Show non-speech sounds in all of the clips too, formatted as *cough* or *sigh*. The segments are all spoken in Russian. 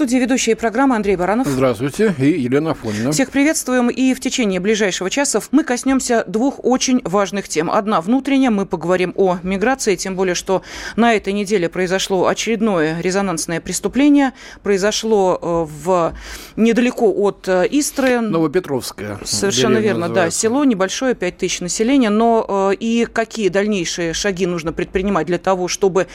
студии ведущие программы Андрей Баранов. Здравствуйте. И Елена Афонина. Всех приветствуем. И в течение ближайшего часа мы коснемся двух очень важных тем. Одна внутренняя. Мы поговорим о миграции. Тем более, что на этой неделе произошло очередное резонансное преступление. Произошло э, в недалеко от э, Истры. Новопетровская. Совершенно верно, называется. да. Село небольшое, 5 тысяч населения. Но э, и какие дальнейшие шаги нужно предпринимать для того, чтобы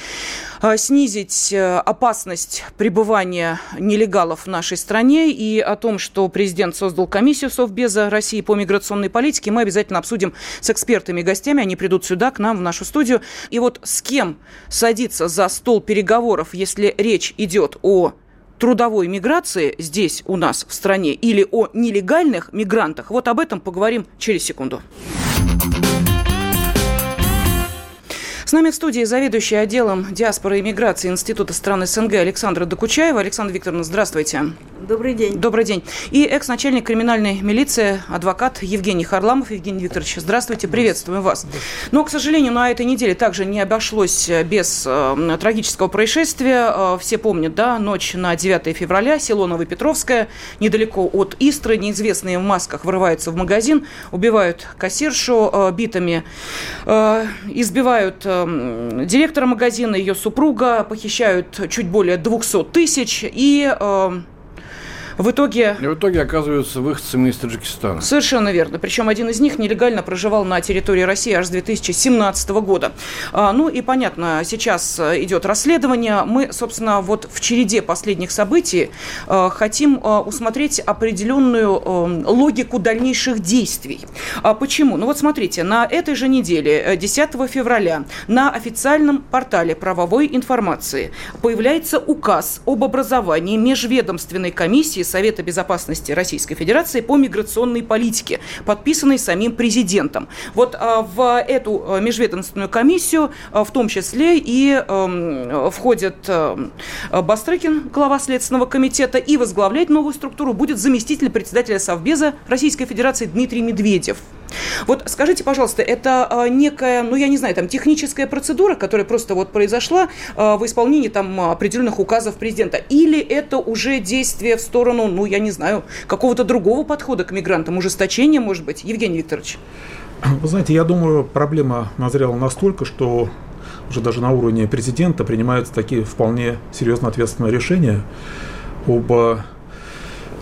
снизить опасность пребывания нелегалов в нашей стране и о том, что президент создал комиссию Совбеза России по миграционной политике, мы обязательно обсудим с экспертами и гостями. Они придут сюда, к нам, в нашу студию. И вот с кем садиться за стол переговоров, если речь идет о трудовой миграции здесь у нас в стране или о нелегальных мигрантах, вот об этом поговорим через секунду. С нами в студии заведующий отделом диаспоры и миграции Института стран СНГ Александра Докучаева. Александра Викторовна, здравствуйте. Добрый день. Добрый день. И экс-начальник криминальной милиции, адвокат Евгений Харламов. Евгений Викторович, здравствуйте, приветствуем вас. Но, к сожалению, на этой неделе также не обошлось без э, трагического происшествия. Э, все помнят, да, ночь на 9 февраля, село Новопетровское, недалеко от Истры. Неизвестные в масках врываются в магазин, убивают кассиршу э, битами, э, избивают э, директора магазина, ее супруга, похищают чуть более 200 тысяч. И... В итоге... И в итоге оказываются выходцами из Таджикистана. Совершенно верно. Причем один из них нелегально проживал на территории России аж с 2017 года. А, ну и понятно, сейчас э, идет расследование. Мы, собственно, вот в череде последних событий э, хотим э, усмотреть определенную логику дальнейших действий. А почему? Ну вот смотрите, на этой же неделе, 10 февраля, на официальном портале правовой информации появляется указ об образовании межведомственной комиссии Совета безопасности Российской Федерации по миграционной политике, подписанный самим президентом. Вот а, в эту а, межведомственную комиссию а, в том числе и входит Бастрыкин, глава Следственного комитета, и возглавлять новую структуру будет заместитель председателя Совбеза Российской Федерации Дмитрий Медведев. Вот скажите, пожалуйста, это некая, ну я не знаю, там техническая процедура, которая просто вот произошла в исполнении там определенных указов президента, или это уже действие в сторону сторону, ну, я не знаю, какого-то другого подхода к мигрантам, ужесточения, может быть? Евгений Викторович. Вы знаете, я думаю, проблема назрела настолько, что уже даже на уровне президента принимаются такие вполне серьезно ответственные решения об, а,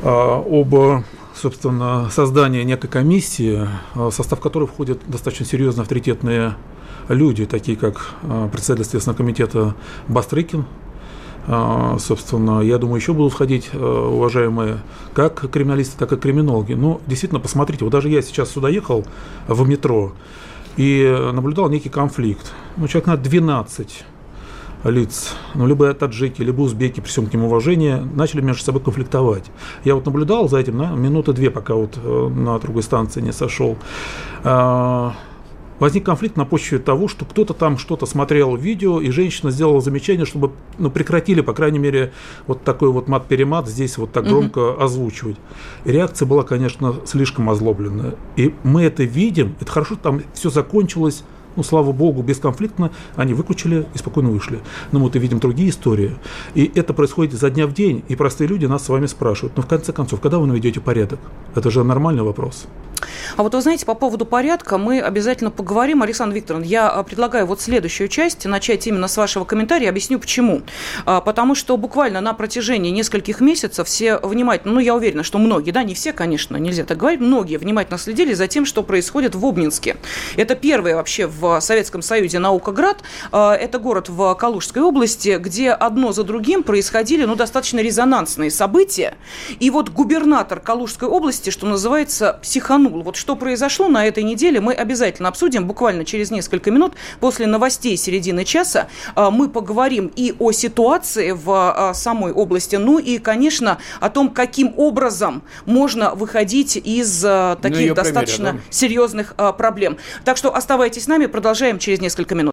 об собственно, создании некой комиссии, в состав которой входят достаточно серьезно авторитетные люди, такие как а, председатель Следственного комитета Бастрыкин, а, собственно, я думаю, еще будут входить э, уважаемые как криминалисты, так и криминологи. Ну, действительно, посмотрите, вот даже я сейчас сюда ехал в метро и наблюдал некий конфликт. Ну, человек на 12 лиц, ну, либо таджики, либо узбеки, при всем к ним уважении, начали между собой конфликтовать. Я вот наблюдал за этим на минуты две, пока вот э, на другой станции не сошел. А, возник конфликт на почве того, что кто-то там что-то смотрел видео, и женщина сделала замечание, чтобы ну, прекратили, по крайней мере, вот такой вот мат-перемат здесь вот так громко mm озвучивать. И реакция была, конечно, слишком озлобленная. И мы это видим, это хорошо, там все закончилось ну, слава богу, бесконфликтно они выключили и спокойно вышли. Но мы вот и видим другие истории. И это происходит за дня в день, и простые люди нас с вами спрашивают, ну, в конце концов, когда вы наведете порядок? Это же нормальный вопрос. А вот вы знаете, по поводу порядка мы обязательно поговорим. Александр Викторович, я а, предлагаю вот следующую часть начать именно с вашего комментария. Объясню почему. А, потому что буквально на протяжении нескольких месяцев все внимательно, ну я уверена, что многие, да, не все, конечно, нельзя так говорить, многие внимательно следили за тем, что происходит в Обнинске. Это первый вообще в Советском Союзе наукоград. А, это город в Калужской области, где одно за другим происходили, ну, достаточно резонансные события. И вот губернатор Калужской области, что называется, психанул упомянул. Вот что произошло на этой неделе, мы обязательно обсудим буквально через несколько минут. После новостей середины часа а, мы поговорим и о ситуации в а, самой области, ну и, конечно, о том, каким образом можно выходить из а, ну, таких ну, достаточно примере, да? серьезных проблем. Так что оставайтесь с нами, продолжаем через несколько минут.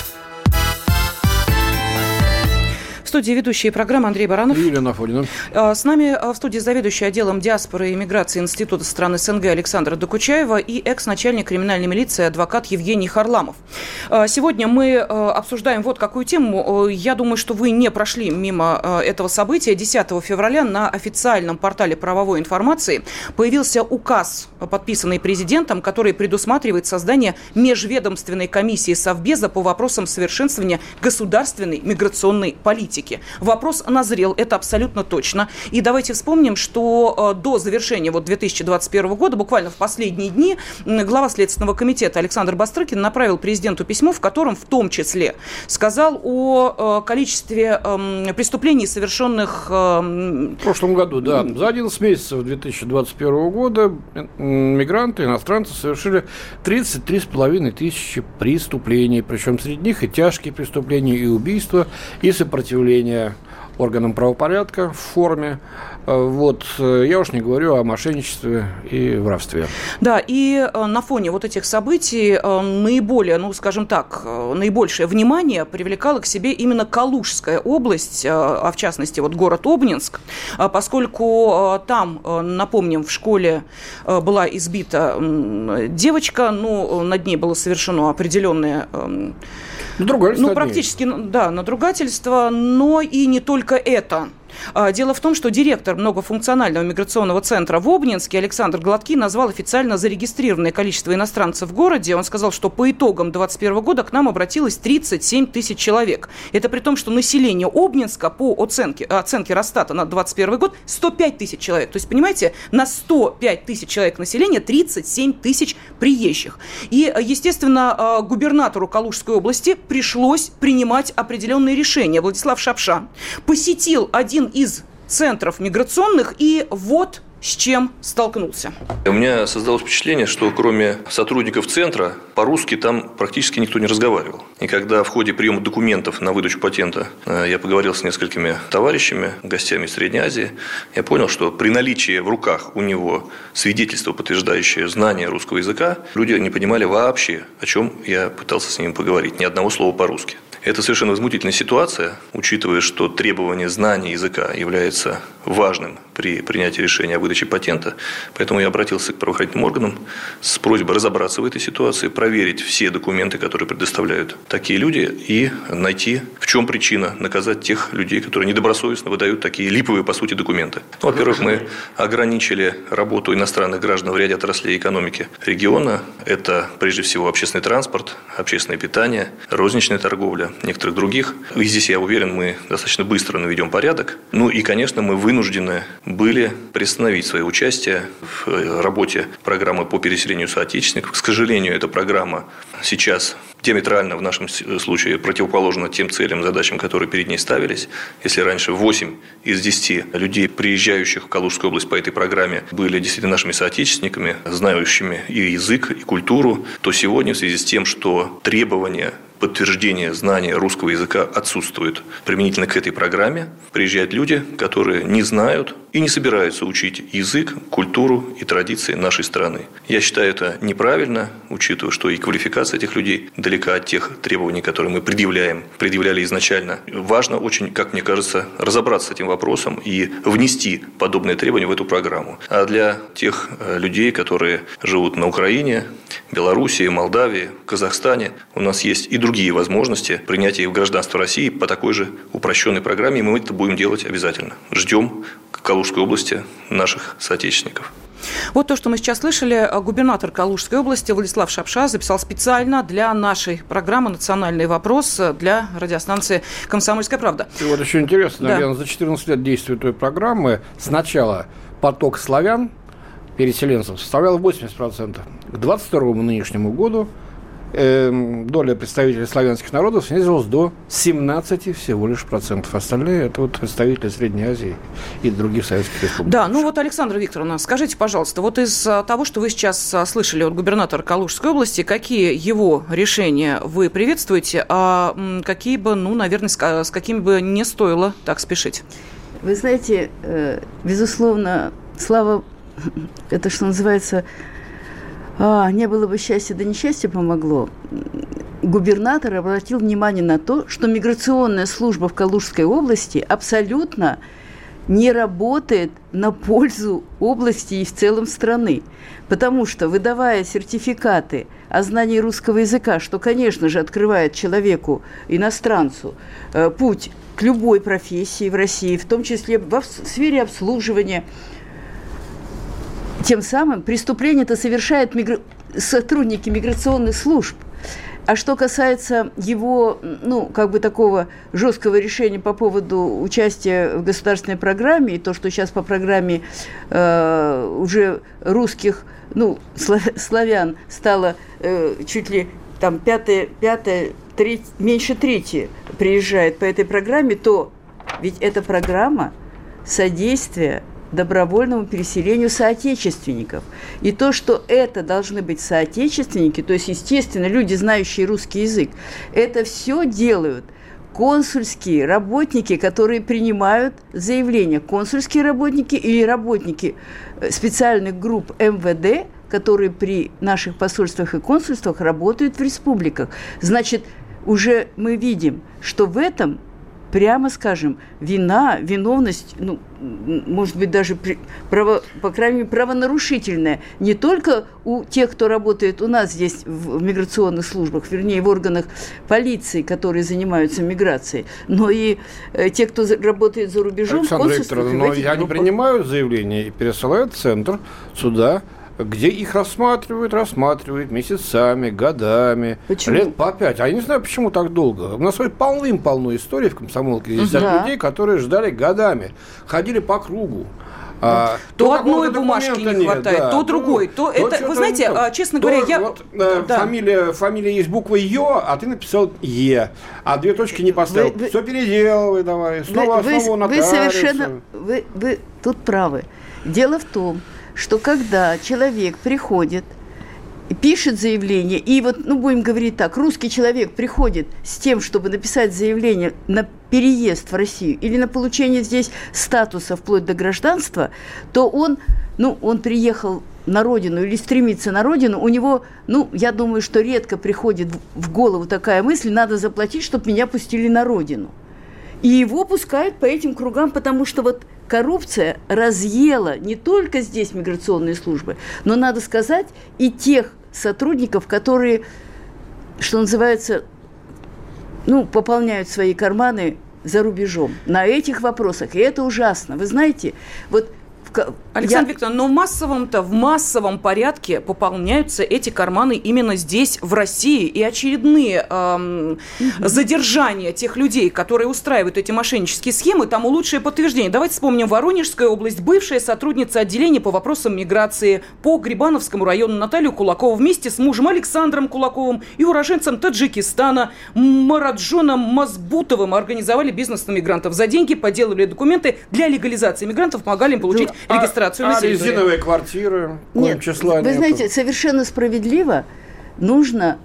студии ведущие программы Андрей Баранов. И Елена Афонина. А, с нами а, в студии заведующий отделом диаспоры и миграции Института стран СНГ Александра Докучаева и экс-начальник криминальной милиции адвокат Евгений Харламов. А, сегодня мы обсуждаем вот какую тему. Я думаю, что вы не прошли мимо этого события. 10 февраля на официальном портале правовой информации появился указ, подписанный президентом, который предусматривает создание межведомственной комиссии Совбеза по вопросам совершенствования государственной миграционной политики политики. Вопрос назрел, это абсолютно точно. И давайте вспомним, что э, до завершения вот 2021 года, буквально в последние дни, глава Следственного комитета Александр Бастрыкин направил президенту письмо, в котором в том числе сказал о э, количестве эм, преступлений, совершенных... Эм, в прошлом году, да. За 11 месяцев 2021 года мигранты, иностранцы совершили 33,5 тысячи преступлений, причем среди них и тяжкие преступления, и убийства, и сопротивление сопротивления органам правопорядка в форме. Э, вот, э, я уж не говорю о мошенничестве и воровстве. Да, и э, на фоне вот этих событий наиболее, ну, скажем так, наибольшее внимание привлекала к себе именно Калужская область, а в частности, вот город Обнинск, поскольку там, напомним, в школе была избита девочка, ну, над ней было совершено определенное Надругательство. Ну, практически, да, надругательство, но и не только это. А, дело в том, что директор многофункционального миграционного центра в Обнинске Александр Гладкий назвал официально зарегистрированное количество иностранцев в городе. Он сказал, что по итогам 2021 года к нам обратилось 37 тысяч человек. Это при том, что население Обнинска по оценке, оценке Росстата на 2021 год 105 тысяч человек. То есть, понимаете, на 105 тысяч человек населения 37 тысяч приезжих. И, естественно, а, губернатору Калужской области пришлось принимать определенные решения. Владислав Шапша посетил один из центров миграционных, и вот с чем столкнулся. У меня создалось впечатление, что кроме сотрудников центра, по-русски там практически никто не разговаривал. И когда в ходе приема документов на выдачу патента э, я поговорил с несколькими товарищами, гостями из Средней Азии, я понял, что при наличии в руках у него свидетельства, подтверждающее знание русского языка, люди не понимали вообще, о чем я пытался с ними поговорить. Ни одного слова по-русски. Это совершенно возмутительная ситуация, учитывая, что требование знания языка является важным при принятии решения о выдаче патента. Поэтому я обратился к правоохранительным органам с просьбой разобраться в этой ситуации, проверить все документы, которые предоставляют такие люди, и найти, в чем причина, наказать тех людей, которые недобросовестно выдают такие липовые, по сути, документы. Ну, во-первых, мы ограничили работу иностранных граждан в ряде отраслей экономики региона. Это, прежде всего, общественный транспорт, общественное питание, розничная торговля, некоторых других. И здесь, я уверен, мы достаточно быстро наведем порядок. Ну и, конечно, мы вынуждены были приостановить свое участие в э, работе программы по переселению соотечественников. К сожалению, эта программа сейчас диаметрально в нашем случае противоположна тем целям, задачам, которые перед ней ставились. Если раньше 8 из 10 людей, приезжающих в Калужскую область по этой программе, были действительно нашими соотечественниками, знающими и язык, и культуру, то сегодня в связи с тем, что требования подтверждение знания русского языка отсутствует. Применительно к этой программе приезжают люди, которые не знают и не собираются учить язык, культуру и традиции нашей страны. Я считаю это неправильно, учитывая, что и квалификация этих людей далека от тех требований, которые мы предъявляем, предъявляли изначально. Важно очень, как мне кажется, разобраться с этим вопросом и внести подобные требования в эту программу. А для тех э, людей, которые живут на Украине, Белоруссии, Молдавии, Казахстане, у нас есть и другие возможности принятия в гражданство России по такой же упрощенной программе, и мы это будем делать обязательно. Ждем Калужской области наших соотечественников. Вот то, что мы сейчас слышали, губернатор Калужской области Владислав Шапша записал специально для нашей программы «Национальный вопрос» для радиостанции «Комсомольская правда». И вот еще интересно, да. наверное, за 14 лет действия той программы сначала поток славян, переселенцев, составлял 80%. К 22 нынешнему году э, доля представителей славянских народов снизилась до 17 всего лишь процентов. Остальные это вот представители Средней Азии и других советских республик. Да, ну вот, Александра Викторовна, скажите, пожалуйста, вот из а, того, что вы сейчас а, слышали от губернатора Калужской области, какие его решения вы приветствуете, а какие бы, ну, наверное, с какими бы не стоило так спешить? Вы знаете, э, безусловно, слава, *laughs* это что называется, а, не было бы счастья, да несчастье помогло. Губернатор обратил внимание на то, что миграционная служба в Калужской области абсолютно не работает на пользу области и в целом страны. Потому что, выдавая сертификаты о знании русского языка, что, конечно же, открывает человеку, иностранцу, э, путь к любой профессии в России, в том числе в сфере обслуживания, тем самым преступление это совершают мигра... сотрудники миграционных служб. А что касается его, ну, как бы такого жесткого решения по поводу участия в государственной программе, и то, что сейчас по программе э, уже русских, ну, славян стало э, чуть ли там пятое, пятое, треть, меньше трети приезжает по этой программе, то ведь эта программа содействия добровольному переселению соотечественников. И то, что это должны быть соотечественники, то есть, естественно, люди, знающие русский язык, это все делают консульские работники, которые принимают заявления, консульские работники или работники э, специальных групп МВД, которые при наших посольствах и консульствах работают в республиках. Значит, уже мы видим, что в этом прямо скажем, вина, виновность, ну, может быть, даже, право, по крайней мере, правонарушительная не только у тех, кто работает у нас здесь в миграционных службах, вернее, в органах полиции, которые занимаются миграцией, но и э, те, кто работает за рубежом. Александр Викторовна, но я не принимаю заявление и пересылают в центр суда где их рассматривают, рассматривают месяцами, годами, почему? лет по пять. А я не знаю, почему так долго. У нас полным-полно историй в комсомолке. Есть да. людей, которые ждали годами, ходили по кругу. А, то, то одной бумажки не хватает, нет, да, то другой, то, то это, вы знаете, а, честно то, говоря, я... Вот, э, да. фамилия, фамилия есть буква Ё, а ты написал Е, а две точки не поставил. Вы, вы, Все переделывай давай, снова вы, основу вы, вы совершенно, вы, вы тут правы. Дело в том, что когда человек приходит, пишет заявление, и вот, ну, будем говорить так, русский человек приходит с тем, чтобы написать заявление на переезд в Россию или на получение здесь статуса вплоть до гражданства, то он, ну, он приехал на родину или стремится на родину, у него, ну, я думаю, что редко приходит в голову такая мысль, надо заплатить, чтобы меня пустили на родину. И его пускают по этим кругам, потому что вот коррупция разъела не только здесь миграционные службы, но, надо сказать, и тех сотрудников, которые, что называется, ну, пополняют свои карманы за рубежом на этих вопросах. И это ужасно. Вы знаете, вот Александр я... Викторович, но в массовом-то, в массовом порядке пополняются эти карманы именно здесь, в России. И очередные эм, угу. задержания тех людей, которые устраивают эти мошеннические схемы, тому лучшее подтверждение. Давайте вспомним Воронежская область, бывшая сотрудница отделения по вопросам миграции по Грибановскому району Наталью Кулакову вместе с мужем Александром Кулаковым и уроженцем Таджикистана Мараджоном Мазбутовым организовали бизнес на мигрантов. За деньги поделали документы для легализации мигрантов, помогали им получить регистрацию а, на территории. А резиновые квартиры? Нет, числа вы нету. знаете, совершенно справедливо нужно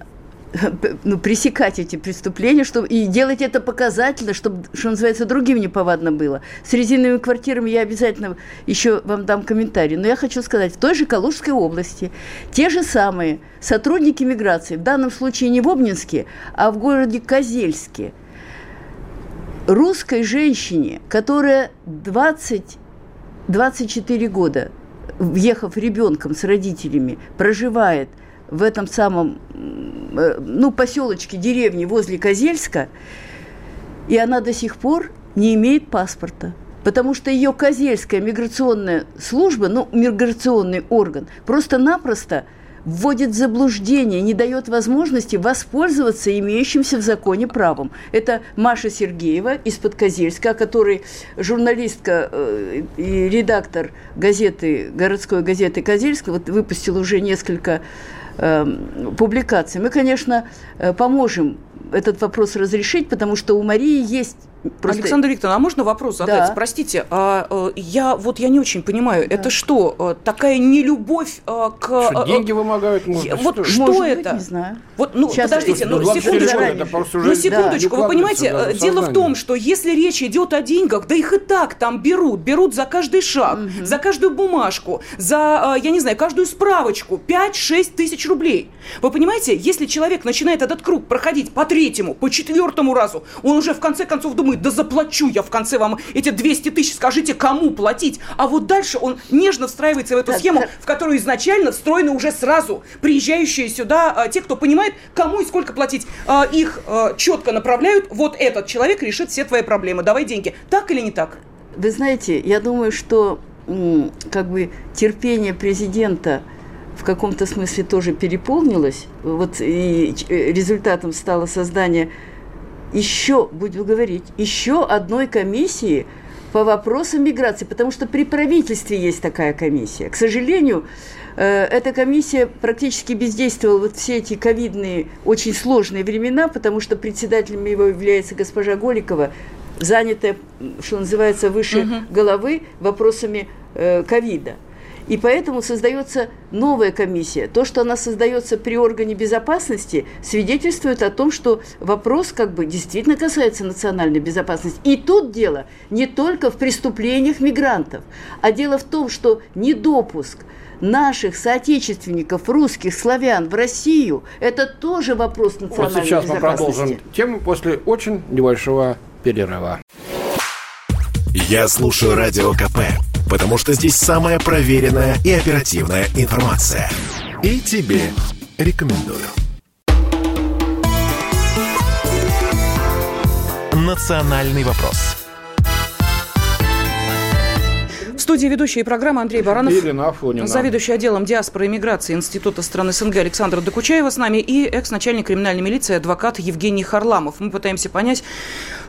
*laughs* ну, пресекать эти преступления чтобы, и делать это показательно, чтобы, что называется, другим неповадно было. С резиновыми квартирами я обязательно еще вам дам комментарий. Но я хочу сказать, в той же Калужской области те же самые сотрудники миграции, в данном случае не в Обнинске, а в городе Козельске, русской женщине, которая 20 24 года, въехав ребенком с родителями, проживает в этом самом, э, ну, поселочке, деревне возле Козельска, и она до сих пор не имеет паспорта. Потому что ее Козельская миграционная служба, ну, миграционный орган, просто-напросто – вводит в заблуждение, не дает возможности воспользоваться имеющимся в законе правом. Это Маша Сергеева из-под Козельска, который журналистка э, и редактор газеты, городской газеты Козельска, вот выпустил уже несколько э, публикаций. Мы, конечно, э, поможем этот вопрос разрешить, потому что у Марии есть Просто... Александр Викторовна, а можно вопрос задать? Да. Простите, а, а, я вот я не очень понимаю, да. это что, а, такая нелюбовь а, к... Что, деньги вымогают? Может, вот что, что может это? Быть, не знаю. Вот, ну, Сейчас подождите, ну, секундочку, ну, секундочку, да, вы понимаете, да, дело в том, что если речь идет о деньгах, да их и так там берут, берут за каждый шаг, угу. за каждую бумажку, за, я не знаю, каждую справочку, 5-6 тысяч рублей. Вы понимаете, если человек начинает этот круг проходить по третьему, по четвертому разу, он уже в конце концов думает, думает, да заплачу я в конце вам эти 200 тысяч, скажите, кому платить? А вот дальше он нежно встраивается в эту схему, в которую изначально встроены уже сразу приезжающие сюда а, те, кто понимает, кому и сколько платить. А, их а, четко направляют, вот этот человек решит все твои проблемы, давай деньги. Так или не так? Вы знаете, я думаю, что как бы терпение президента в каком-то смысле тоже переполнилось. Вот и э, результатом стало создание еще, будем говорить, еще одной комиссии по вопросам миграции, потому что при правительстве есть такая комиссия. К сожалению, э, эта комиссия практически бездействовала вот все эти ковидные, очень сложные времена, потому что председателем его является госпожа Голикова, занятая, что называется, выше угу. головы вопросами э, ковида. И поэтому создается новая комиссия. То, что она создается при органе безопасности, свидетельствует о том, что вопрос как бы действительно касается национальной безопасности. И тут дело не только в преступлениях мигрантов, а дело в том, что недопуск наших соотечественников, русских, славян в Россию, это тоже вопрос национальной вот сейчас безопасности. мы продолжим тему после очень небольшого перерыва. Я слушаю Радио КП, потому что здесь самая проверенная и оперативная информация. И тебе рекомендую. «Национальный вопрос» студии ведущие программы Андрей Баранов. Елена Афонина. Заведующий отделом диаспоры и миграции Института страны СНГ Александра Докучаева с нами и экс-начальник криминальной милиции адвокат Евгений Харламов. Мы пытаемся понять,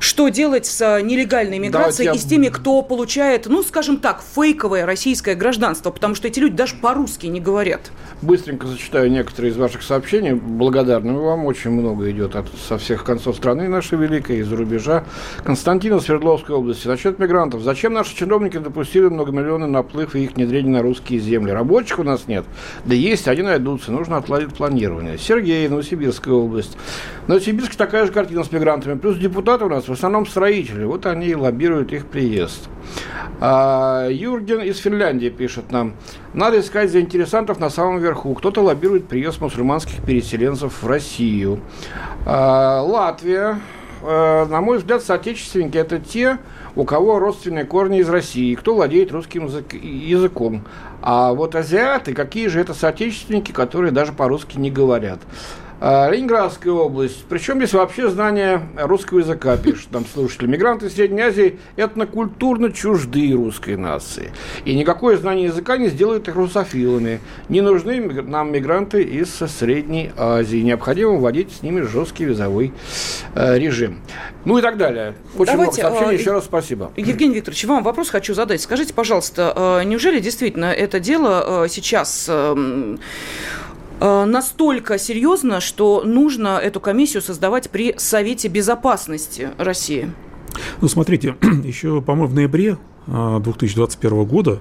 что делать с э, нелегальной миграцией и с теми, кто получает, ну, скажем так, фейковое российское гражданство, потому что эти люди даже по-русски не говорят. Быстренько зачитаю некоторые из ваших сообщений. Благодарны вам. Очень много идет от, со всех концов страны нашей великой, из-за рубежа. Константин из Свердловской области. Насчет мигрантов. Зачем наши чиновники допустили многомиллионный наплыв и их внедрение на русские земли? Рабочих у нас нет. Да есть, они найдутся. Нужно отладить планирование. Сергей, Новосибирская область. В Новосибирске такая же картина с мигрантами. Плюс депутаты у нас в основном строители. Вот они и лоббируют их приезд. А, Юрген из Финляндии пишет нам. Надо искать заинтересантов на самом верху. Кто-то лоббирует приезд мусульманских переселенцев в Россию. А, Латвия. А, на мой взгляд, соотечественники – это те, у кого родственные корни из России, кто владеет русским язык, языком. А вот азиаты, какие же это соотечественники, которые даже по-русски не говорят. А, Ленинградская область. Причем здесь вообще знание русского языка, пишут там слушатели. Мигранты Средней Азии этнокультурно чужды русской нации. И никакое знание языка не сделает их русофилами. Не нужны нам мигранты из Средней Азии. Необходимо вводить с ними жесткий визовой э, режим. Ну и так далее. Очень Давайте, много сообщений. А, Еще раз спасибо. Евгений Викторович, вам вопрос хочу задать. Скажите, пожалуйста, а, неужели действительно это дело а, сейчас эм, Э, настолько серьезно, что нужно эту комиссию создавать при Совете Безопасности России? Ну, смотрите, *clears throat* еще, по-моему, в ноябре 2021 э, года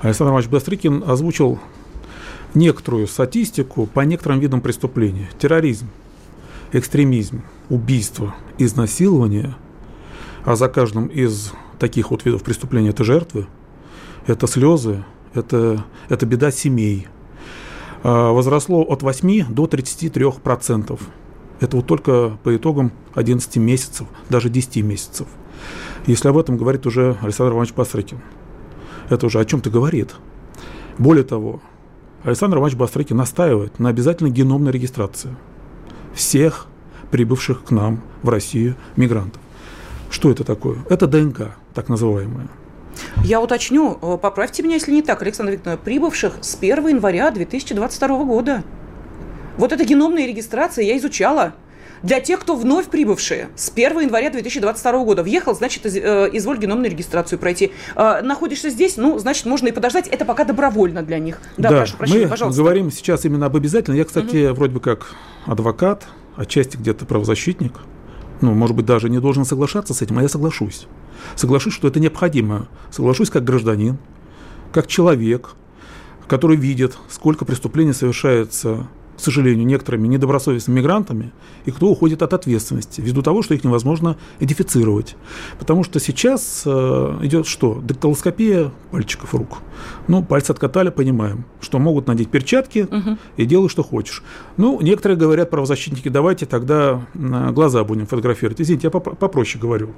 Александр Иванович Бастрыкин озвучил некоторую статистику по некоторым видам преступлений. Терроризм, экстремизм, убийство, изнасилование. А за каждым из таких вот видов преступления это жертвы, это слезы, это, это беда семей – возросло от 8 до 33 процентов. Это вот только по итогам 11 месяцев, даже 10 месяцев. Если об этом говорит уже Александр Иванович Бастрыкин, это уже о чем-то говорит. Более того, Александр Иванович Бастрыкин настаивает на обязательной геномной регистрации всех прибывших к нам в Россию мигрантов. Что это такое? Это ДНК, так называемая. Я уточню, э, поправьте меня, если не так, Александр Викторович, прибывших с 1 января 2022 года. Вот эта геномная регистрация я изучала. для тех, кто вновь прибывшие с 1 января 2022 года. Въехал, значит, из, э, изволь геномную регистрацию пройти. Э, находишься здесь, ну, значит, можно и подождать. Это пока добровольно для них. Да, да прошу прощения, мы пожалуйста. говорим сейчас именно об обязательном. Я, кстати, угу. вроде бы как адвокат, отчасти где-то правозащитник. Ну, может быть, даже не должен соглашаться с этим, а я соглашусь. Соглашусь, что это необходимо. Соглашусь как гражданин, как человек, который видит, сколько преступлений совершается к сожалению, некоторыми недобросовестными мигрантами, и кто уходит от ответственности, ввиду того, что их невозможно идентифицировать. Потому что сейчас э, идет что? Дактилоскопия пальчиков рук. Ну, пальцы откатали, понимаем, что могут надеть перчатки угу. и делай, что хочешь. Ну, некоторые говорят, правозащитники, давайте тогда глаза будем фотографировать. Извините, я попроще говорю.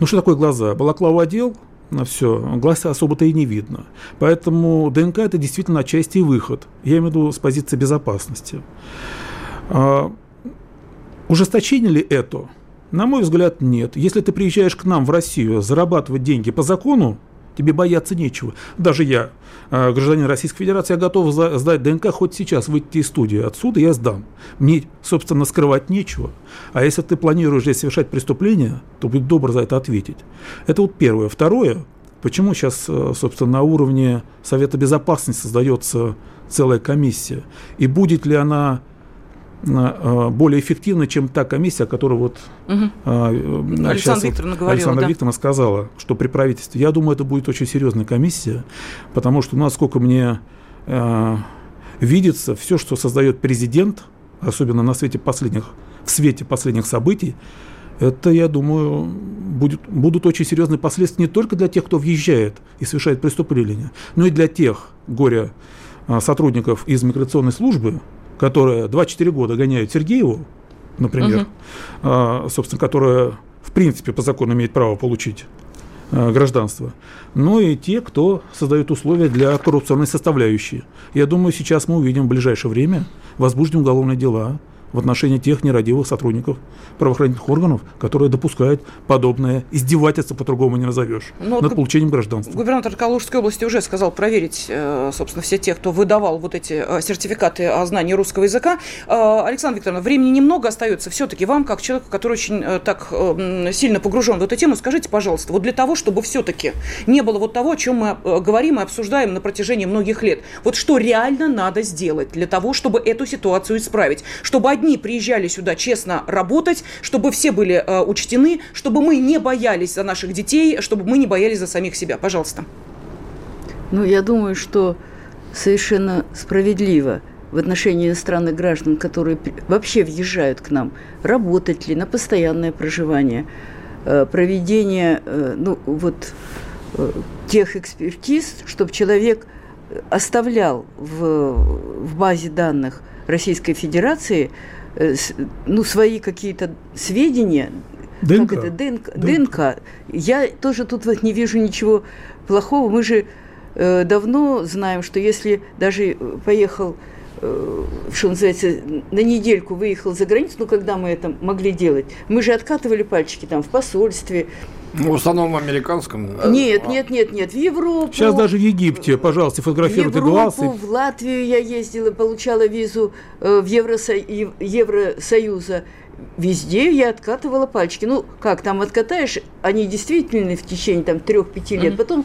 Ну, что такое глаза? Балаклаву одел, на все, глаз особо-то и не видно. Поэтому ДНК это действительно отчасти и выход. Я имею в виду с позиции безопасности. А, ужесточение ли это? На мой взгляд, нет. Если ты приезжаешь к нам в Россию зарабатывать деньги по закону, тебе бояться нечего. Даже я, а, гражданин Российской Федерации, я готов сдать ДНК хоть сейчас выйти из студии. Отсюда я сдам. Мне, собственно, скрывать нечего. А если ты планируешь здесь совершать преступление, то будь добр за это ответить. Это вот первое. Второе, почему сейчас, э, собственно, на уровне Совета Безопасности создается целая комиссия? И будет ли она Э, более эффективно, чем та комиссия, которую вот угу. Александра Викторовна говорила. Александра да. Викторовна сказала, что при правительстве. Я думаю, это будет очень серьезная комиссия, потому что, насколько мне э, видится, все, что создает президент, особенно на свете последних, в свете последних событий, это, я думаю, будет, будут очень серьезные последствия не только для тех, кто въезжает и совершает преступления, но и для тех горя сотрудников из миграционной службы, которая 24 года гоняет Сергееву, например, угу. а, собственно, которая в принципе по закону имеет право получить а, гражданство, но и те, кто создает условия для коррупционной составляющей. Я думаю, сейчас мы увидим в ближайшее время возбуждены уголовные дела в отношении тех нерадивых сотрудников правоохранительных органов, которые допускают подобное издевательство, по-другому не назовешь, Но ну, над получением гражданства. Губернатор Калужской области уже сказал проверить, э, собственно, все те, кто выдавал вот эти э, сертификаты о знании русского языка. Э, Александр Викторовна, времени немного остается. Все-таки вам, как человеку, который очень так сильно погружен в эту тему, скажите, пожалуйста, вот для того, чтобы все-таки не было вот того, о чем мы говорим и обсуждаем на протяжении многих лет, вот что реально надо сделать для того, чтобы эту ситуацию исправить, чтобы одни одни приезжали сюда честно работать, чтобы все были э, учтены, чтобы мы не боялись за наших детей, чтобы мы не боялись за самих себя. Пожалуйста. Ну, я думаю, что совершенно справедливо в отношении иностранных граждан, которые вообще въезжают к нам, работать ли на постоянное проживание, э, проведение э, ну, вот, э, тех экспертиз, чтобы человек оставлял в, в базе данных Российской Федерации Э, ну, свои какие-то сведения, ДНК. Как это, ДНК, ДНК. ДНК. Я тоже тут вот не вижу ничего плохого. Мы же э, давно знаем, что если даже поехал, э, что называется, на недельку выехал за границу, ну, когда мы это могли делать, мы же откатывали пальчики там в посольстве, ну, в основном в американском. Нет, нет, нет, нет, в Европу. Сейчас даже в Египте, пожалуйста, фотографируйте глаз. В Европу, в Латвию я ездила, получала визу э, в Евросо... Евросоюза. Везде я откатывала пальчики. Ну, как там откатаешь, они действительно в течение там трех-пяти лет. Mm-hmm. Потом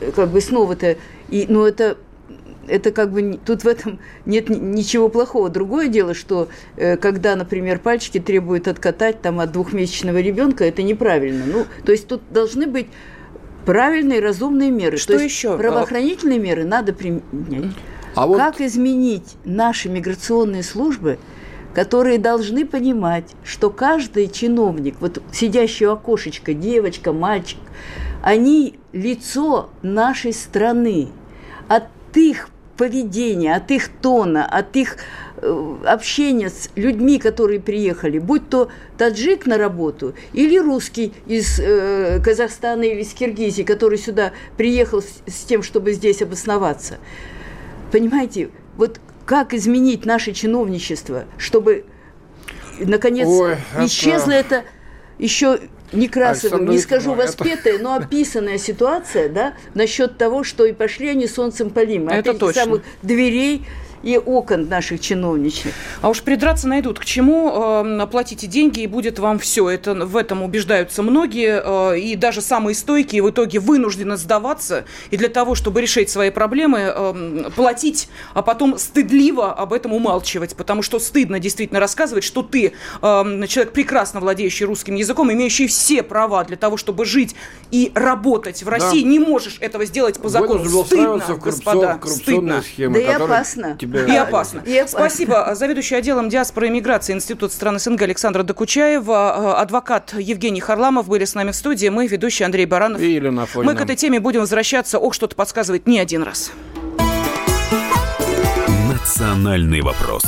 э, как бы снова-то... И, ну, это это как бы тут в этом нет ничего плохого. Другое дело, что э, когда, например, пальчики требуют откатать там от двухмесячного ребенка, это неправильно. Ну, то есть тут должны быть правильные, разумные меры. Что то еще? Правоохранительные меры надо применять. А вот... Как изменить наши миграционные службы, которые должны понимать, что каждый чиновник, вот сидящий у окошечка, девочка, мальчик, они лицо нашей страны. От их поведения, от их тона, от их э, общения с людьми, которые приехали, будь то таджик на работу или русский из э, Казахстана или из Киргизии, который сюда приехал с, с тем, чтобы здесь обосноваться. Понимаете, вот как изменить наше чиновничество, чтобы наконец Ой, исчезло это, это еще Некрасовым, не скажу воспетая, но описанная ситуация, да, насчет того, что и пошли они солнцем полим. Это От этих самых дверей и окон наших чиновничьих. А уж придраться найдут. К чему э, платите деньги, и будет вам все. Это, в этом убеждаются многие, э, и даже самые стойкие в итоге вынуждены сдаваться. И для того, чтобы решить свои проблемы, э, платить, а потом стыдливо об этом умалчивать. Потому что стыдно действительно рассказывать, что ты э, человек, прекрасно владеющий русским языком, имеющий все права для того, чтобы жить и работать в России, да. не можешь этого сделать по закону. Стыдно, господа, стыдно. Схемы, да и опасно. И опасно. И опасно. Спасибо. Заведующий отделом диаспоры и миграции Института стран СНГ Александра Докучаева, э, адвокат Евгений Харламов были с нами в студии, мы, ведущий Андрей Баранов. И Елена Мы к этой теме будем возвращаться, ох, что-то подсказывает не один раз. Национальный вопрос.